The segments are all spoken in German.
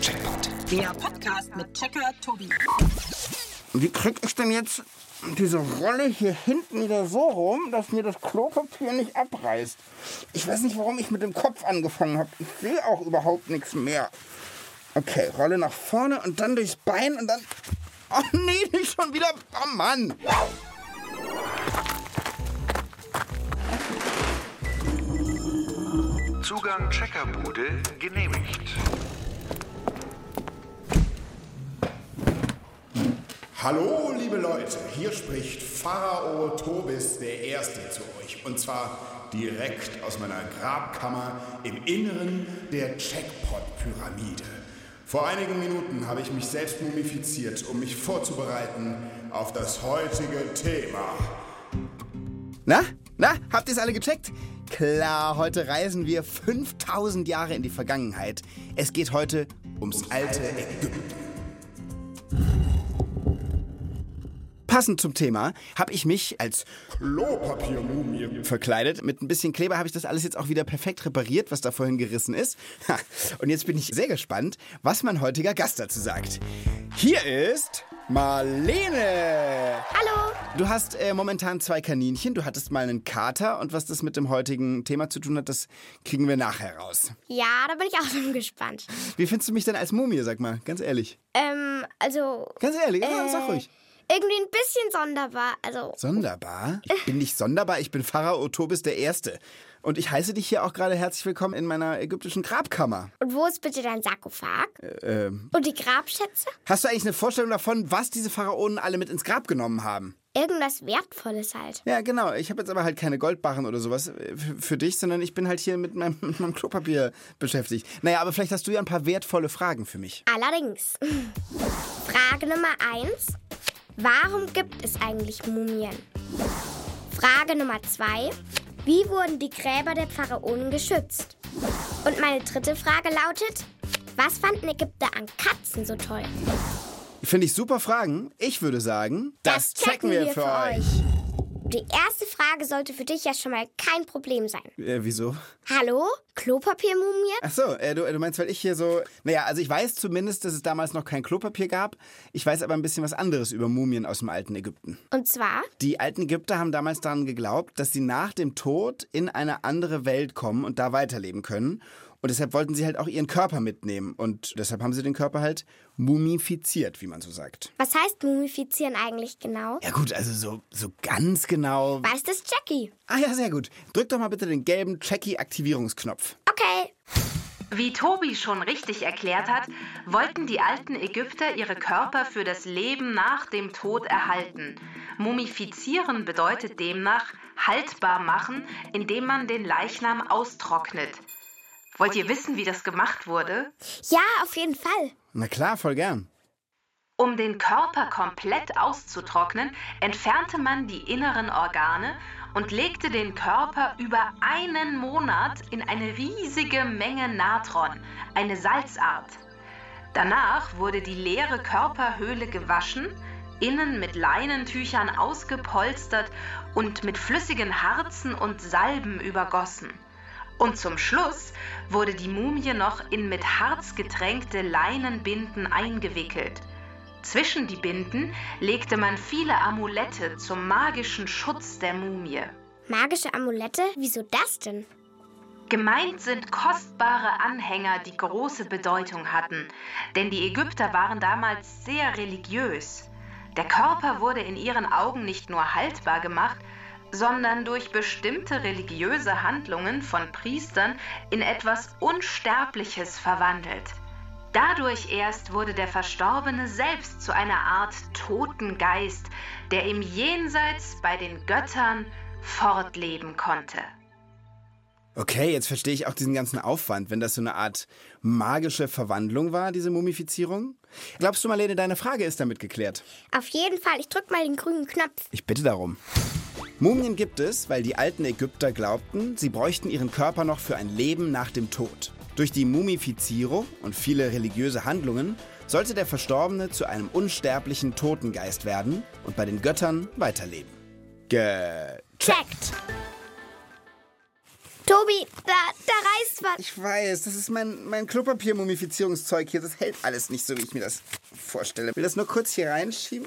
Checkpoint. Der Podcast mit Checker Tobi. Wie krieg ich denn jetzt diese Rolle hier hinten wieder so rum, dass mir das Klopapier nicht abreißt? Ich weiß nicht, warum ich mit dem Kopf angefangen habe. Ich sehe auch überhaupt nichts mehr. Okay, Rolle nach vorne und dann durchs Bein und dann... Oh nee, nicht schon wieder... Oh Mann! Zugang Checkerbude genehmigt. Hallo, liebe Leute, hier spricht Pharao Tobis der Erste zu euch. Und zwar direkt aus meiner Grabkammer im Inneren der Checkpot-Pyramide. Vor einigen Minuten habe ich mich selbst mumifiziert, um mich vorzubereiten auf das heutige Thema. Na? Na, habt ihr es alle gecheckt? Klar, heute reisen wir 5000 Jahre in die Vergangenheit. Es geht heute ums alte Ägypten. Passend zum Thema habe ich mich als Klopapiermumie. verkleidet. Mit ein bisschen Kleber habe ich das alles jetzt auch wieder perfekt repariert, was da vorhin gerissen ist. Und jetzt bin ich sehr gespannt, was mein heutiger Gast dazu sagt. Hier ist Marlene. Hallo. Du hast äh, momentan zwei Kaninchen, du hattest mal einen Kater und was das mit dem heutigen Thema zu tun hat, das kriegen wir nachher raus. Ja, da bin ich auch schon gespannt. Wie findest du mich denn als Mumie, sag mal, ganz ehrlich? Ähm, also Ganz ehrlich, Äh. sag ruhig. Irgendwie ein bisschen sonderbar. Also, Sonderbar? Ich bin nicht sonderbar, ich bin Pharao Tobis der Erste. Und ich heiße dich hier auch gerade herzlich willkommen in meiner ägyptischen Grabkammer. und wo ist bitte dein Sarkophag? Ähm, Und die Grabschätze? hast du eigentlich eine Vorstellung davon, was diese Pharaonen alle mit ins Grab genommen haben? Irgendwas Wertvolles halt. Ja, genau. Ich habe jetzt aber halt keine Goldbarren oder sowas äh, für, für dich, sondern ich bin halt hier mit meinem, mit meinem Klopapier beschäftigt. Naja, aber vielleicht hast du ja ein paar wertvolle Fragen für mich. Allerdings. Frage Nummer eins: Warum gibt es eigentlich Mumien? Frage Nummer zwei: Wie wurden die Gräber der Pharaonen geschützt? Und meine dritte Frage lautet: Was fanden Ägypter an Katzen so toll? Finde ich super Fragen. Ich würde sagen, das, checken wir für euch. Die erste Frage sollte für dich ja schon mal kein Problem sein. Äh, wieso? Hallo? Klopapiermumie? Ach so, äh, du, du meinst, weil ich hier so. Naja, also ich weiß zumindest, dass es damals noch kein Klopapier gab. Ich weiß aber ein bisschen was anderes über Mumien aus dem alten Ägypten. Und zwar? Die alten Ägypter haben damals daran geglaubt, dass sie nach dem Tod in eine andere Welt kommen und da weiterleben können. Und deshalb wollten sie halt auch ihren Körper mitnehmen. Und deshalb haben sie den Körper halt mumifiziert, wie man so sagt. Was heißt mumifizieren eigentlich genau? Ja gut, also so, so ganz genau. Weiß das Jackie? Ah ja, sehr gut. Drück doch mal bitte den gelben Checky-Aktivierungsknopf. Okay. Wie Tobi schon richtig erklärt hat, wollten die alten Ägypter ihre Körper für das Leben nach dem Tod erhalten. Mumifizieren bedeutet demnach haltbar machen, indem man den Leichnam austrocknet. Wollt ihr wissen, wie das gemacht wurde? Ja, auf jeden Fall. Na klar, voll gern. Um den Körper komplett auszutrocknen, entfernte man die inneren Organe und legte den Körper über einen Monat in eine riesige Menge Natron, eine Salzart. Danach wurde die leere Körperhöhle gewaschen, innen mit Leinentüchern ausgepolstert und mit flüssigen Harzen und Salben übergossen. Und zum Schluss wurde die Mumie noch in mit Harz getränkte Leinenbinden eingewickelt. Zwischen die Binden legte man viele Amulette zum magischen Schutz der Mumie. Magische Amulette? Wieso das denn? Gemeint sind kostbare Anhänger, die große Bedeutung hatten, denn die Ägypter waren damals sehr religiös. Der Körper wurde in ihren Augen nicht nur haltbar gemacht, sondern durch bestimmte religiöse Handlungen von Priestern in etwas Unsterbliches verwandelt. Dadurch erst wurde der Verstorbene selbst zu einer Art Totengeist, der im Jenseits bei den Göttern fortleben konnte. Okay, jetzt verstehe ich auch diesen ganzen Aufwand, wenn das so eine Art magische Verwandlung war, diese Mumifizierung. Glaubst du, Marlene, deine Frage ist damit geklärt? Auf jeden Fall. Ich drück mal den grünen Knopf. Ich bitte darum. Mumien gibt es, weil die alten Ägypter glaubten, sie bräuchten ihren Körper noch für ein Leben nach dem Tod. Durch die Mumifizierung und viele religiöse Handlungen sollte der Verstorbene zu einem unsterblichen Totengeist werden und bei den Göttern weiterleben. Gecheckt! Tobi, da, da reißt was. Ich weiß, das ist mein, mein Klopapier-Mumifizierungszeug hier. Das hält alles nicht so, wie ich mir das vorstelle. Will das nur kurz hier reinschieben?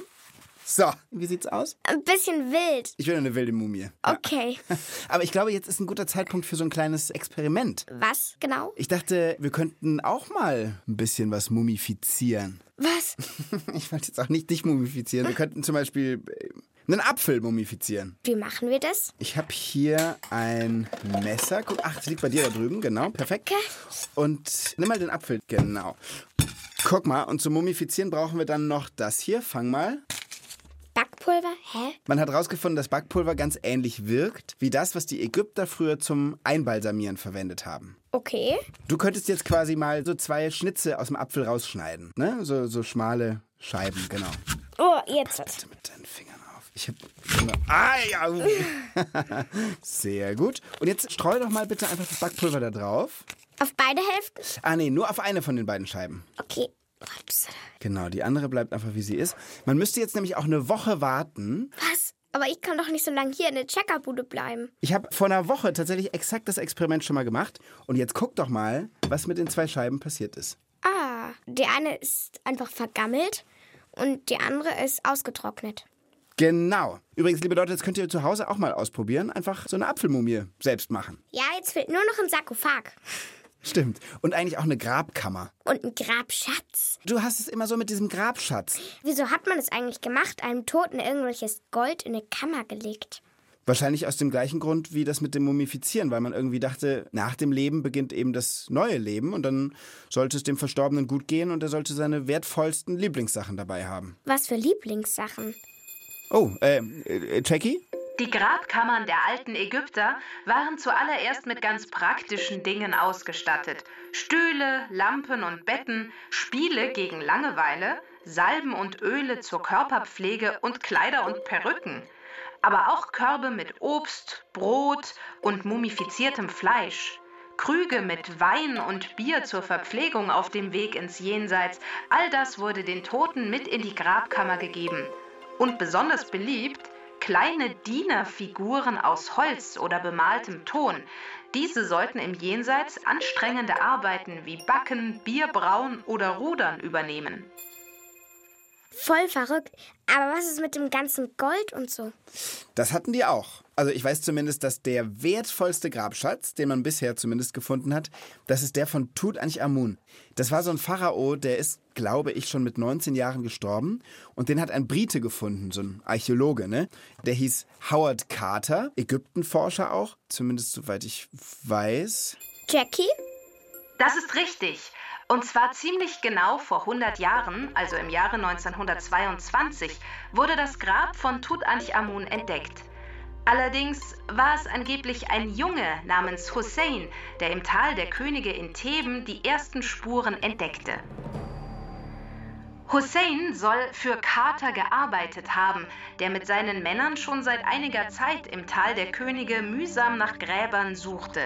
So, wie sieht's aus? Ein bisschen wild. Ich will eine wilde Mumie. Ja. Okay. Aber ich glaube, jetzt ist ein guter Zeitpunkt für so ein kleines Experiment. Was genau? Ich dachte, wir könnten auch mal ein bisschen was mumifizieren. Was? Ich wollte jetzt auch nicht dich mumifizieren. Wir könnten zum Beispiel äh, einen Apfel mumifizieren. Wie machen wir das? Ich habe hier ein Messer. Guck, ach, das liegt bei dir da drüben. Genau, perfekt. Okay. Und nimm mal den Apfel. Genau. Guck mal, und zum Mumifizieren brauchen wir dann noch das hier. Fang mal. Backpulver? Hä? Man hat herausgefunden, dass Backpulver ganz ähnlich wirkt wie das, was die Ägypter früher zum Einbalsamieren verwendet haben. Okay. Du könntest jetzt quasi mal so zwei Schnitze aus dem Apfel rausschneiden. Ne? So, so schmale Scheiben, genau. Oh, jetzt. Bitte mit deinen Fingern auf. Ich hab. Ah, ja. Sehr gut. Und jetzt streu doch mal bitte einfach das Backpulver da drauf. Auf beide Hälften? Ah, nee, nur auf eine von den beiden Scheiben. Okay. Ups. Genau, die andere bleibt einfach wie sie ist. Man müsste jetzt nämlich auch eine Woche warten. Was? Aber ich kann doch nicht so lange hier in der Checkerbude bleiben. Ich habe vor einer Woche tatsächlich exakt das Experiment schon mal gemacht. Und jetzt guck doch mal, was mit den zwei Scheiben passiert ist. Ah, die eine ist einfach vergammelt und die andere ist ausgetrocknet. Genau. Übrigens, liebe Leute, das könnt ihr zu Hause auch mal ausprobieren. Einfach so eine Apfelmumie selbst machen. Ja, jetzt fehlt nur noch ein Sarkophag. Stimmt. Und eigentlich auch eine Grabkammer. Und ein Grabschatz. Du hast es immer so mit diesem Grabschatz. Wieso hat man es eigentlich gemacht? Einem Toten irgendwelches Gold in eine Kammer gelegt. Wahrscheinlich aus dem gleichen Grund wie das mit dem Mumifizieren, weil man irgendwie dachte, nach dem Leben beginnt eben das neue Leben und dann sollte es dem Verstorbenen gut gehen und er sollte seine wertvollsten Lieblingssachen dabei haben. Was für Lieblingssachen? Oh, äh, äh Jackie? Die Grabkammern der alten Ägypter waren zuallererst mit ganz praktischen Dingen ausgestattet. Stühle, Lampen und Betten, Spiele gegen Langeweile, Salben und Öle zur Körperpflege und Kleider und Perücken. Aber auch Körbe mit Obst, Brot und mumifiziertem Fleisch. Krüge mit Wein und Bier zur Verpflegung auf dem Weg ins Jenseits, all das wurde den Toten mit in die Grabkammer gegeben. Und besonders beliebt kleine Dienerfiguren aus Holz oder bemaltem Ton. Diese sollten im Jenseits anstrengende Arbeiten wie Backen, Bierbrauen oder Rudern übernehmen. Voll verrückt. Aber was ist mit dem ganzen Gold und so? Das hatten die auch. Also ich weiß zumindest, dass der wertvollste Grabschatz, den man bisher zumindest gefunden hat, das ist der von Tutanchamun. Das war so ein Pharao, der ist, glaube ich, schon mit 19 Jahren gestorben. Und den hat ein Brite gefunden, so ein Archäologe, ne? Der hieß Howard Carter, Ägyptenforscher auch, zumindest soweit ich weiß. Jackie? Das ist richtig. Und zwar ziemlich genau vor 100 Jahren, also im Jahre 1922, wurde das Grab von Tutanchamun entdeckt. Allerdings war es angeblich ein Junge namens Hussein, der im Tal der Könige in Theben die ersten Spuren entdeckte. Hussein soll für Carter gearbeitet haben, der mit seinen Männern schon seit einiger Zeit im Tal der Könige mühsam nach Gräbern suchte.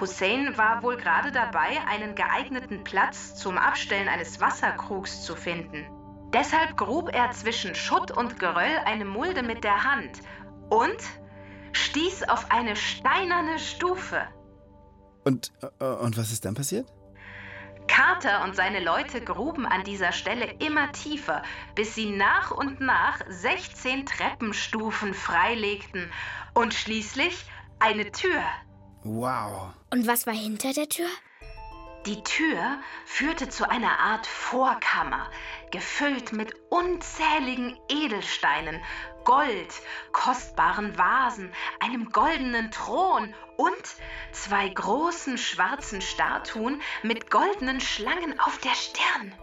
Hussein war wohl gerade dabei, einen geeigneten Platz zum Abstellen eines Wasserkrugs zu finden. Deshalb grub er zwischen Schutt und Geröll eine Mulde mit der Hand und stieß auf eine steinerne Stufe. Und, äh, und was ist dann passiert? Carter und seine Leute gruben an dieser Stelle immer tiefer, bis sie nach und nach 16 Treppenstufen freilegten und schließlich eine Tür. Wow. Und was war hinter der Tür? Die Tür führte zu einer Art Vorkammer, gefüllt mit unzähligen Edelsteinen, Gold, kostbaren Vasen, einem goldenen Thron und zwei großen schwarzen Statuen mit goldenen Schlangen auf der Stirn.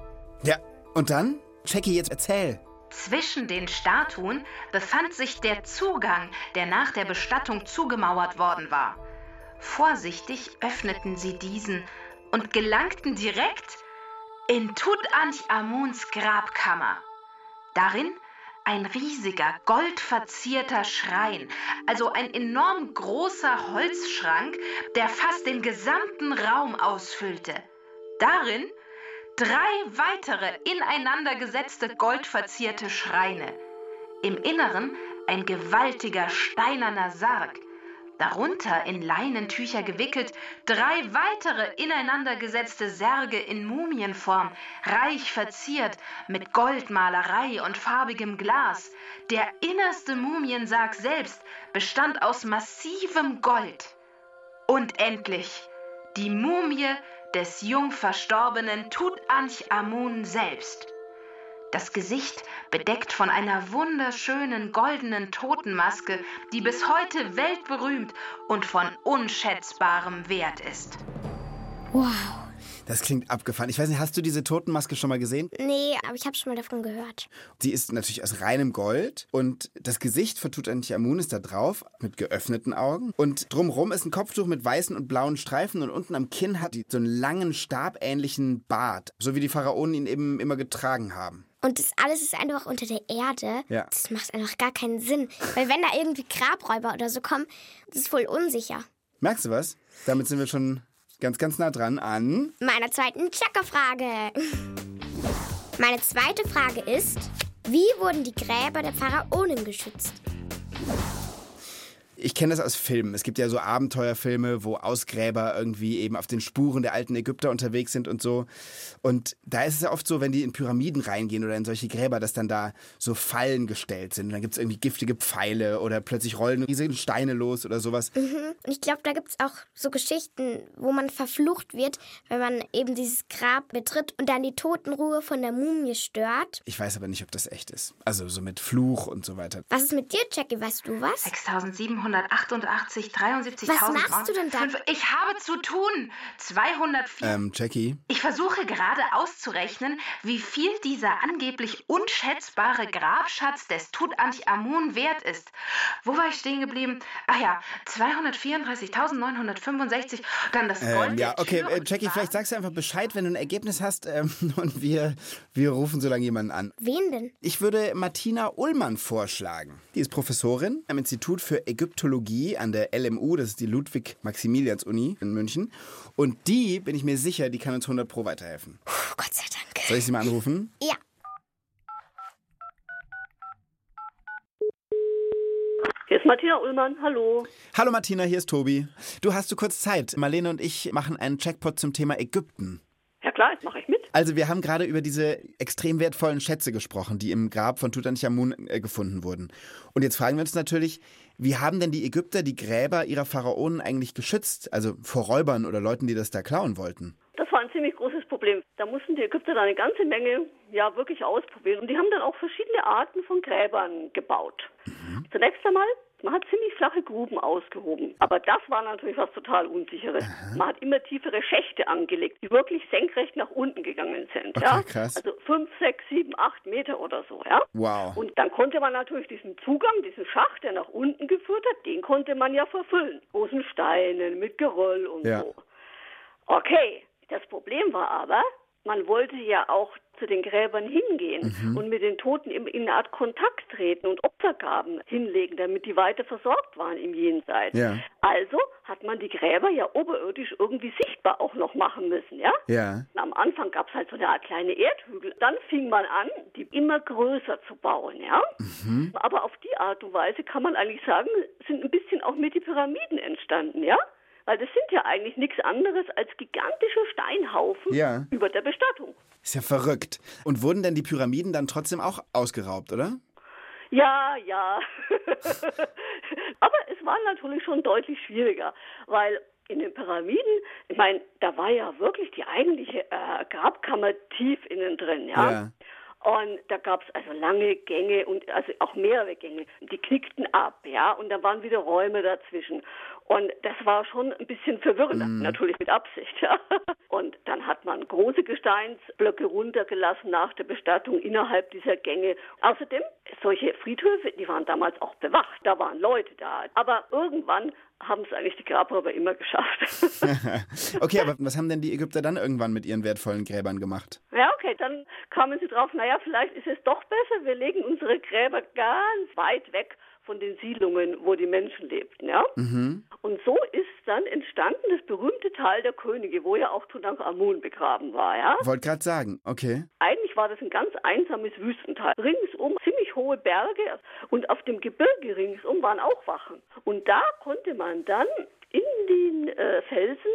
Ja, und dann? Jackie, jetzt erzähl. Zwischen den Statuen befand sich der Zugang, der nach der Bestattung zugemauert worden war. Vorsichtig öffneten sie diesen und gelangten direkt in Tutanchamuns Grabkammer. Darin ein riesiger, goldverzierter Schrein, also ein enorm großer Holzschrank, der fast den gesamten Raum ausfüllte. Darin drei weitere ineinander gesetzte goldverzierte Schreine. Im Inneren ein gewaltiger steinerner Sarg darunter in Leinentücher gewickelt, drei weitere ineinandergesetzte Särge in Mumienform, reich verziert mit Goldmalerei und farbigem Glas. Der innerste Mumiensarg selbst bestand aus massivem Gold. Und endlich die Mumie des jung verstorbenen Tutanchamun selbst. Das Gesicht bedeckt von einer wunderschönen goldenen Totenmaske, die bis heute weltberühmt und von unschätzbarem Wert ist. Wow. Das klingt abgefahren. Ich weiß nicht, hast du diese Totenmaske schon mal gesehen? Nee, aber ich habe schon mal davon gehört. Die ist natürlich aus reinem Gold und das Gesicht von Tutanchamun ist da drauf mit geöffneten Augen und drumrum ist ein Kopftuch mit weißen und blauen Streifen und unten am Kinn hat die so einen langen stabähnlichen Bart, so wie die Pharaonen ihn eben immer getragen haben. Und das alles ist einfach unter der Erde. Ja. Das macht einfach gar keinen Sinn. Weil wenn da irgendwie Grabräuber oder so kommen, das ist voll unsicher. Merkst du was? Damit sind wir schon ganz, ganz nah dran an. Meiner zweiten Checkerfrage. Meine zweite Frage ist, wie wurden die Gräber der Pharaonen geschützt? Ich kenne das aus Filmen. Es gibt ja so Abenteuerfilme, wo Ausgräber irgendwie eben auf den Spuren der alten Ägypter unterwegs sind und so. Und da ist es ja oft so, wenn die in Pyramiden reingehen oder in solche Gräber, dass dann da so Fallen gestellt sind. Und dann gibt es irgendwie giftige Pfeile oder plötzlich rollen riesige Steine los oder sowas. Und ich glaube, da gibt es auch so Geschichten, wo man verflucht wird, wenn man eben dieses Grab betritt und dann die Totenruhe von der Mumie stört. Ich weiß aber nicht, ob das echt ist. Also so mit Fluch und so weiter. Was ist mit dir, Jackie? Weißt du was? 6788, 73.000. Was machst du denn da? Ich habe zu tun. 204. Ähm, Jackie? Ich versuche gerade auszurechnen, wie viel dieser angeblich unschätzbare Grabschatz des Tutanchamun wert ist. Wo war ich stehen geblieben? Ach ja, 234.965. Dann das Gold Ähm, ja, okay, Tür äh, Jackie, vielleicht sagst du einfach Bescheid, wenn du ein Ergebnis hast ähm, und wir, wir rufen so lange jemanden an. Wen denn? Ich würde Martina Ullmann vorschlagen. Die ist Professorin am Institut für Ägyptologie an der LMU, das ist die Ludwig-Maximilians-Uni in München. Und die, bin ich mir sicher, die kann uns 100 Pro weiterhelfen. Puh, Gott sei Dank. Soll ich sie mal anrufen? Ja. Hier ist Martina Ullmann, hallo. Hallo Martina, hier ist Tobi. Du hast du kurz Zeit. Marlene und ich machen einen Checkpot zum Thema Ägypten. Ja klar, jetzt mache ich mit. Also wir haben gerade über diese extrem wertvollen Schätze gesprochen, die im Grab von Tutanchamun äh, gefunden wurden. Und jetzt fragen wir uns natürlich, wie haben denn die Ägypter die Gräber ihrer Pharaonen eigentlich geschützt? Also vor Räubern oder Leuten, die das da klauen wollten? Das war ein ziemlich großes Problem. Da mussten die Ägypter dann eine ganze Menge ja wirklich ausprobieren. Und die haben dann auch verschiedene Arten von Gräbern gebaut. Zunächst einmal, man hat ziemlich flache Gruben ausgehoben. Aber das war natürlich was total Unsicheres. Man hat immer tiefere Schächte angelegt, die wirklich senkrecht nach unten gegangen sind. Okay, ja? krass. Also fünf, sechs, sieben, acht Meter oder so. Ja? Wow. Und dann konnte man natürlich diesen Zugang, diesen Schacht, der nach unten geführt hat, den konnte man ja verfüllen. Großen Steinen, mit Geröll und Ja. so. Okay, das Problem war aber, man wollte ja auch zu den Gräbern hingehen Mhm. und mit den Toten in, in eine Art Kontakt treten und Opfergaben hinlegen, damit die weiter versorgt waren im Jenseits. Ja. Also hat man die Gräber ja oberirdisch irgendwie sichtbar auch noch machen müssen, ja? Ja. Am Anfang gab es halt so eine Art kleine Erdhügel. Dann fing man an, die immer größer zu bauen, ja. Aber auf die Art und Weise kann man eigentlich sagen, sind ein bisschen auch mit die Pyramiden entstanden, ja. Weil das sind ja eigentlich nichts anderes als gigantische Steinhaufen Ja. über der Bestattung. Ist ja verrückt. Und wurden denn die Pyramiden dann trotzdem auch ausgeraubt, oder? Ja, ja. Aber es war natürlich schon deutlich schwieriger, weil in den Pyramiden, ich meine, da war ja wirklich die eigentliche äh, Grabkammer tief innen drin, ja. Ja. Und da gab es also lange Gänge und also auch mehrere Gänge. Die knickten ab, ja, und da waren wieder Räume dazwischen. Und das war schon ein bisschen verwirrend, natürlich mit Absicht, ja. Und dann hat man große Gesteinsblöcke runtergelassen nach der Bestattung innerhalb dieser Gänge. Außerdem, solche Friedhöfe, die waren damals auch bewacht, da waren Leute da. Aber irgendwann haben es eigentlich die Grabräuber immer geschafft. okay, aber was haben denn die Ägypter dann irgendwann mit ihren wertvollen Gräbern gemacht? Ja, okay, dann kamen sie drauf, naja, vielleicht ist es doch besser, wir legen unsere Gräber ganz weit weg von den Siedlungen, wo die Menschen lebten. Ja? Und so ist dann entstanden das berühmte Tal der Könige, wo ja auch Tutanchamun begraben war. Ja? Wollte gerade sagen, okay. Eigentlich war das ein ganz einsames Wüstental. Ringsum ziemlich hohe Berge und auf dem Gebirge ringsum waren auch Wachen. Und da konnte man dann in den äh, Felsen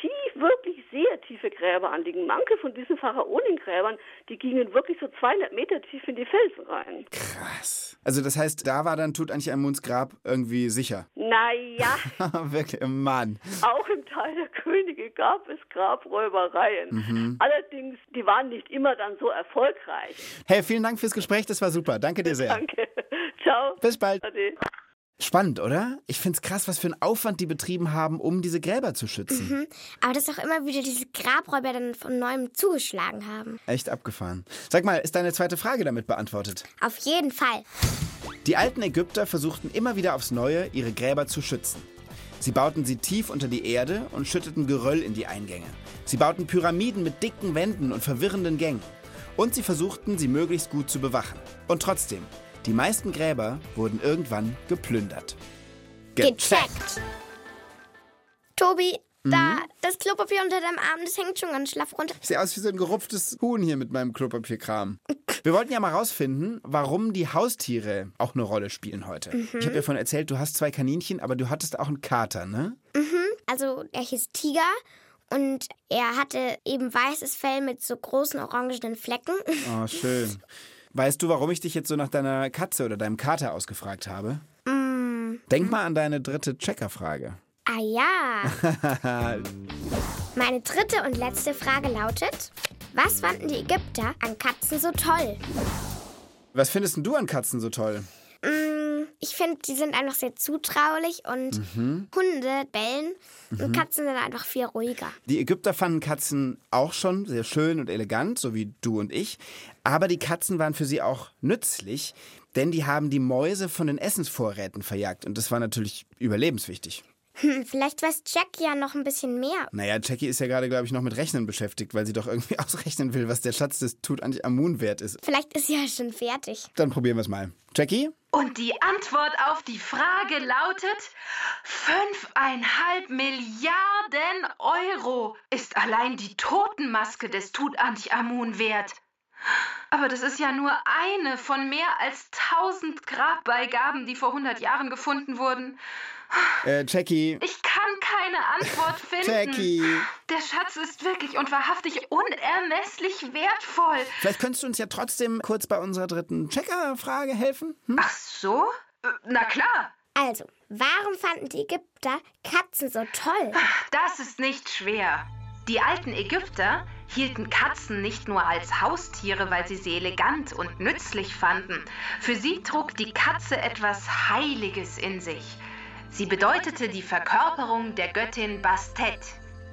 tief, wirklich sehr tiefe Gräber anlegen. Manche von diesen Pharaonengräbern, die gingen wirklich so 200 Meter tief in die Felsen rein. Krass. Also das heißt, da war dann Tutanchamuns Grab irgendwie sicher. Naja, Wirklich, Mann. auch im Tal der Könige gab es Grabräubereien. Allerdings, die waren nicht immer dann so erfolgreich. Hey, vielen Dank fürs Gespräch, das war super. Danke dir sehr. Danke. Ciao. Bis bald. Ade. Spannend, oder? Ich find's krass, was für einen Aufwand die betrieben haben, um diese Gräber zu schützen. Aber dass auch immer wieder diese Grabräuber dann von neuem zugeschlagen haben. Echt abgefahren. Sag mal, ist deine zweite Frage damit beantwortet? Auf jeden Fall. Die alten Ägypter versuchten immer wieder aufs Neue, ihre Gräber zu schützen. Sie bauten sie tief unter die Erde und schütteten Geröll in die Eingänge. Sie bauten Pyramiden mit dicken Wänden und verwirrenden Gängen. Und sie versuchten, sie möglichst gut zu bewachen. Und trotzdem, die meisten Gräber wurden irgendwann geplündert. Gecheckt. Tobi, da das Klopapier unter deinem Arm, das hängt schon ganz schlaff runter. Ich sehe aus wie so ein gerupftes Huhn hier mit meinem Klopapierkram. Wir wollten ja mal rausfinden, warum die Haustiere auch eine Rolle spielen heute. Ich habe ja von erzählt, du hast zwei Kaninchen, aber du hattest auch einen Kater, ne? Also er hieß Tiger und er hatte eben weißes Fell mit so großen orangenen Flecken. Oh, schön. Weißt du, warum ich dich jetzt so nach deiner Katze oder deinem Kater ausgefragt habe? Denk mal an deine dritte Checkerfrage. Ah ja. Meine dritte und letzte Frage lautet, was fanden die Ägypter an Katzen so toll? Was findest denn du an Katzen so toll? Mm, Ich finde, die sind einfach sehr zutraulich und Hunde bellen und Katzen sind einfach viel ruhiger. Die Ägypter fanden Katzen auch schon sehr schön und elegant, so wie du und ich. Aber die Katzen waren für sie auch nützlich, denn die haben die Mäuse von den Essensvorräten verjagt. Und das war natürlich überlebenswichtig. Hm, vielleicht weiß Jack ja noch ein bisschen mehr. Naja, Jackie ist ja gerade, glaube ich, noch mit Rechnen beschäftigt, weil sie doch irgendwie ausrechnen will, was der Schatz des Tutanchamun wert ist. Vielleicht ist sie ja schon fertig. Dann probieren wir es mal. Jackie? Und die Antwort auf die Frage lautet: 5,5 Milliarden Euro ist allein die Totenmaske des Tutanchamun wert. Aber das ist ja nur eine von mehr als 1000 Grabbeigaben, die vor 100 Jahren gefunden wurden. Äh, Jackie. Ich kann keine Antwort finden. Jackie. Der Schatz ist wirklich und wahrhaftig unermesslich wertvoll. Vielleicht könntest du uns ja trotzdem kurz bei unserer dritten Checker-Frage helfen? Hm? Ach so? Äh, Na klar. Also, warum fanden die Ägypter Katzen so toll? Das ist nicht schwer. Die alten Ägypter hielten Katzen nicht nur als Haustiere, weil sie sie elegant und nützlich fanden. Für sie trug die Katze etwas Heiliges in sich. Sie bedeutete die Verkörperung der Göttin Bastet,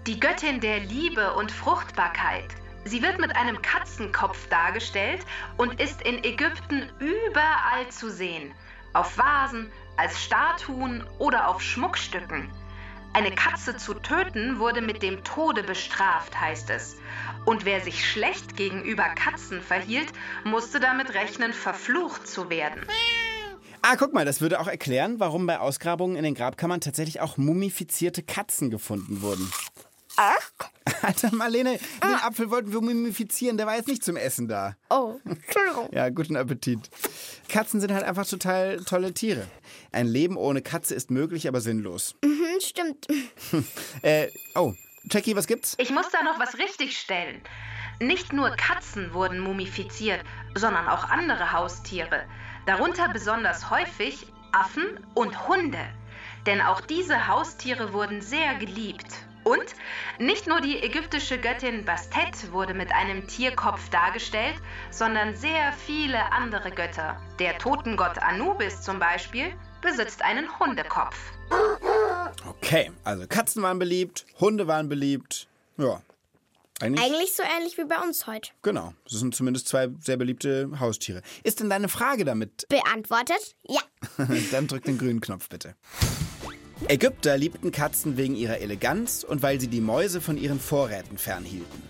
die Göttin der Liebe und Fruchtbarkeit. Sie wird mit einem Katzenkopf dargestellt und ist in Ägypten überall zu sehen. Auf Vasen, als Statuen oder auf Schmuckstücken. Eine Katze zu töten wurde mit dem Tode bestraft, heißt es. Und wer sich schlecht gegenüber Katzen verhielt, musste damit rechnen, verflucht zu werden. Ah, guck mal, das würde auch erklären, warum bei Ausgrabungen in den Grabkammern tatsächlich auch mumifizierte Katzen gefunden wurden. Ach? Alter, Marlene, den Apfel wollten wir mumifizieren, der war jetzt nicht zum Essen da. Oh, Entschuldigung. Ja, guten Appetit. Katzen sind halt einfach total tolle Tiere. Ein Leben ohne Katze ist möglich, aber sinnlos. Hm, stimmt. Äh, oh, Jackie, was gibt's? Ich muss da noch was richtigstellen. Nicht nur Katzen wurden mumifiziert, sondern auch andere Haustiere. Darunter besonders häufig Affen und Hunde. Denn auch diese Haustiere wurden sehr geliebt. Und nicht nur die ägyptische Göttin Bastet wurde mit einem Tierkopf dargestellt, sondern sehr viele andere Götter. Der Totengott Anubis zum Beispiel besitzt einen Hundekopf. Okay, also Katzen waren beliebt, Hunde waren beliebt. Ja. Eigentlich, Eigentlich so ähnlich wie bei uns heute. genau. Das sind zumindest zwei sehr beliebte Haustiere. Ist denn deine Frage damit? Beantwortet? Ja. Dann drück den grünen Knopf bitte. Ägypter liebten Katzen wegen ihrer Eleganz und weil sie die Mäuse von ihren Vorräten fernhielten.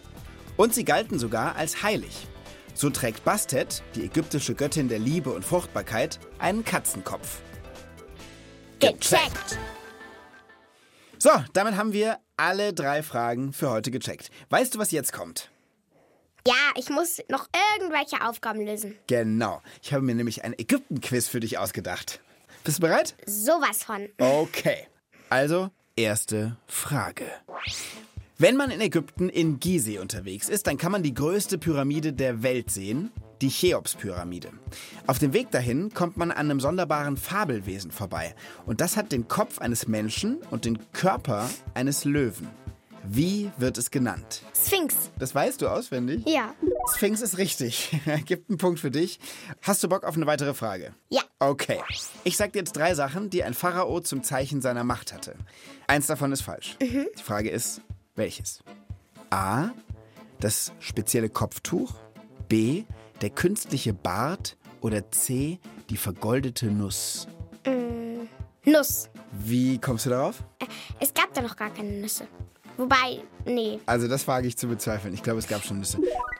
Und sie galten sogar als heilig. So trägt Bastet, die ägyptische Göttin der Liebe und Fruchtbarkeit, einen Katzenkopf. Gecheckt. So, damit haben wir alle drei Fragen für heute gecheckt. Weißt du, was jetzt kommt? Ja, ich muss noch irgendwelche Aufgaben lösen. Genau. Ich habe mir nämlich ein Ägypten-Quiz für dich ausgedacht. Bist du bereit? Sowas von. Okay. Also, erste Frage. Wenn man in Ägypten in Gizeh unterwegs ist, dann kann man die größte Pyramide der Welt sehen, die Cheops-Pyramide. Auf dem Weg dahin kommt man an einem sonderbaren Fabelwesen vorbei. Und das hat den Kopf eines Menschen und den Körper eines Löwen. Wie wird es genannt? Sphinx. Das weißt du auswendig? Ja. Sphinx ist richtig. Gibt einen Punkt für dich. Hast du Bock auf eine weitere Frage? Ja. Okay. Ich sag dir jetzt drei Sachen, die ein Pharao zum Zeichen seiner Macht hatte. Eins davon ist falsch. Die Frage ist, welches? A. Das spezielle Kopftuch. B. Der künstliche Bart. Oder C. Die vergoldete Nuss. Nuss. Wie kommst du darauf? Es gab da noch gar keine Nüsse. Wobei, nee. Also das wage ich zu bezweifeln. Ich glaube, es gab schon Nüsse.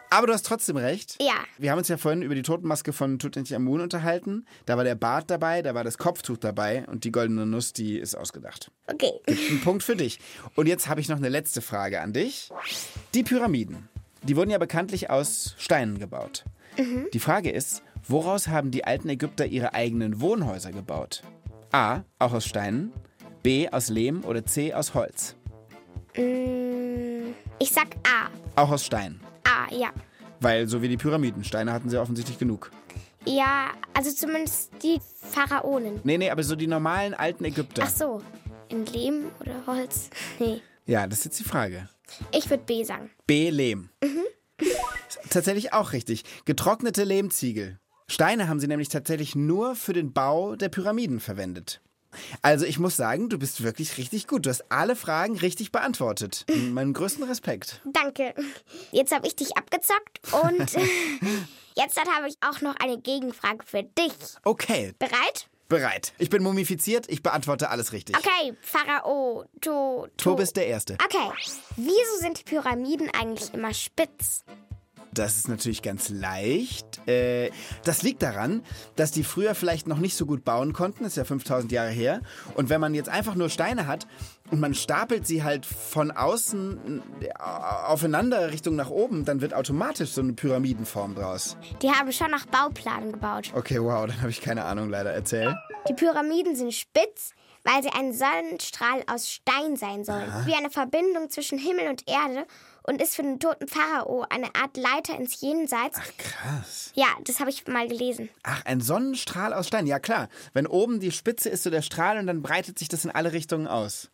Aber du hast trotzdem recht. Ja. Wir haben uns ja vorhin über die Totenmaske von Tutanchamun unterhalten. Da war der Bart dabei, da war das Kopftuch dabei und die goldene Nuss, die ist ausgedacht. Okay. Ein Punkt für dich. Und jetzt habe ich noch eine letzte Frage an dich. Die Pyramiden, die wurden ja bekanntlich aus Steinen gebaut. Die Frage ist, woraus haben die alten Ägypter ihre eigenen Wohnhäuser gebaut? A, auch aus Steinen, B, aus Lehm oder C, aus Holz? Mm, Ich sag A. Auch aus Stein. A, ja. Weil so wie die Pyramiden, Steine hatten sie offensichtlich genug. Ja, also zumindest die Pharaonen. Nee, nee, aber so die normalen alten Ägypter. Ach so. In Lehm oder Holz? Nee. Ja, das ist jetzt die Frage. Ich würde B sagen. B. Lehm. Ist Tatsächlich auch richtig. Getrocknete Lehmziegel. Steine haben sie nämlich tatsächlich nur für den Bau der Pyramiden verwendet. Also ich muss sagen, du bist wirklich richtig gut. Du hast alle Fragen richtig beantwortet. Meinen größten Respekt. Danke. Jetzt habe ich dich abgezockt und jetzt habe ich auch noch eine Gegenfrage für dich. Okay, Bereit? bereit. Ich bin mumifiziert, ich beantworte alles richtig. Okay, Pharao, to. Du bist der Erste. Okay. Wieso sind die Pyramiden eigentlich immer spitz? Das ist natürlich ganz leicht. Äh, das liegt daran, dass die früher vielleicht noch nicht so gut bauen konnten. Das ist ja 5000 Jahre her. Und wenn man jetzt einfach nur Steine hat und man stapelt sie halt von außen äh, aufeinander Richtung nach oben, dann wird automatisch so eine Pyramidenform draus. Die haben schon nach Bauplan gebaut. Okay, wow, dann habe ich keine Ahnung leider. Erzähl. Die Pyramiden sind spitz, weil sie ein Sonnenstrahl aus Stein sein sollen. Wie eine Verbindung zwischen Himmel und Erde und ist für den toten Pharao eine Art Leiter ins Jenseits. Krass. Ja, das habe ich mal gelesen. Ach, ein Sonnenstrahl aus Stein. Ja, klar. Wenn oben die Spitze ist so der Strahl und dann breitet sich das in alle Richtungen aus.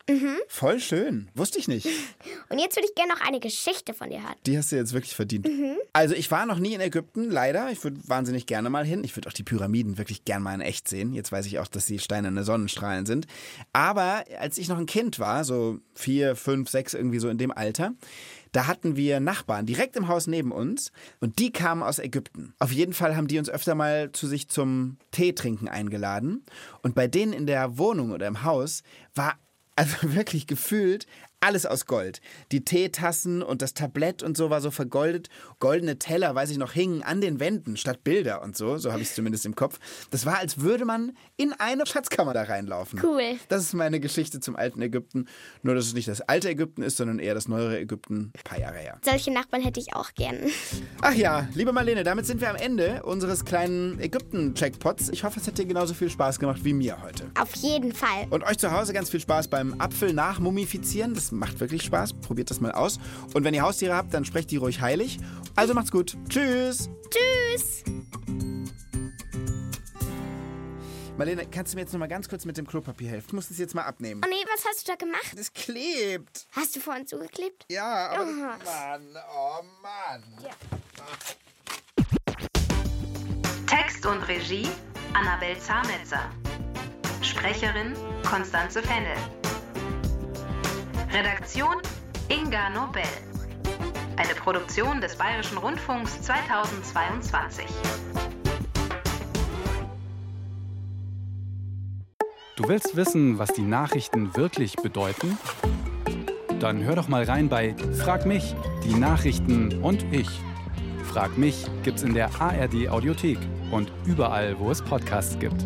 Voll schön. Wusste ich nicht. Und jetzt würde ich gerne noch eine Geschichte von dir hören. Die hast du jetzt wirklich verdient. Also ich war noch nie in Ägypten, leider. Ich würde wahnsinnig gerne mal hin. Ich würde auch die Pyramiden wirklich gern mal in echt sehen. Jetzt weiß ich auch, dass die steinerne Sonnenstrahlen sind. Aber als ich noch ein Kind war, so vier, fünf, sechs irgendwie so in dem Alter, da hatten wir Nachbarn direkt im Haus neben uns und die kamen aus Ägypten. Auf jeden Fall haben die uns öfter mal zu sich zum Tee trinken eingeladen. Und bei denen in der Wohnung oder im Haus war also wirklich gefühlt alles aus Gold. Die Teetassen und das Tablett und so war so vergoldet. Goldene Teller, weiß ich noch, hingen an den Wänden statt Bilder und so. So habe ich es zumindest im Kopf. Das war, als würde man in eine Schatzkammer da reinlaufen. Cool. Das ist meine Geschichte zum alten Ägypten. Nur, dass es nicht das alte Ägypten ist, sondern eher das neuere Ägypten. Ein paar Jahre her. Solche Nachbarn hätte ich auch gern. Ach ja, liebe Marlene, damit sind wir am Ende unseres kleinen Ägypten-Checkpots. Ich hoffe, es hat dir genauso viel Spaß gemacht wie mir heute. Auf jeden Fall. Und euch zu Hause ganz viel Spaß beim Apfel nachmumifizieren. Das macht wirklich Spaß. Probiert das mal aus. Und wenn ihr Haustiere habt, dann sprecht die ruhig heilig. Also macht's gut. Tschüss. Tschüss. Marlene, kannst du mir jetzt noch mal ganz kurz mit dem Klopapier helfen? Ich muss das jetzt mal abnehmen. Oh nee, was hast du da gemacht? Das klebt. Hast du vorhin zugeklebt? Ja, aber... Aha. Mann, oh Mann. Text und Regie Annabel Zahnetzer. Sprecherin Konstanze Fennel. Redaktion Inga Nobel. Eine Produktion des Bayerischen Rundfunks 2022. Du willst wissen, was die Nachrichten wirklich bedeuten? Dann hör doch mal rein bei Frag mich, die Nachrichten und ich. Frag mich gibt's in der ARD Audiothek und überall, wo es Podcasts gibt.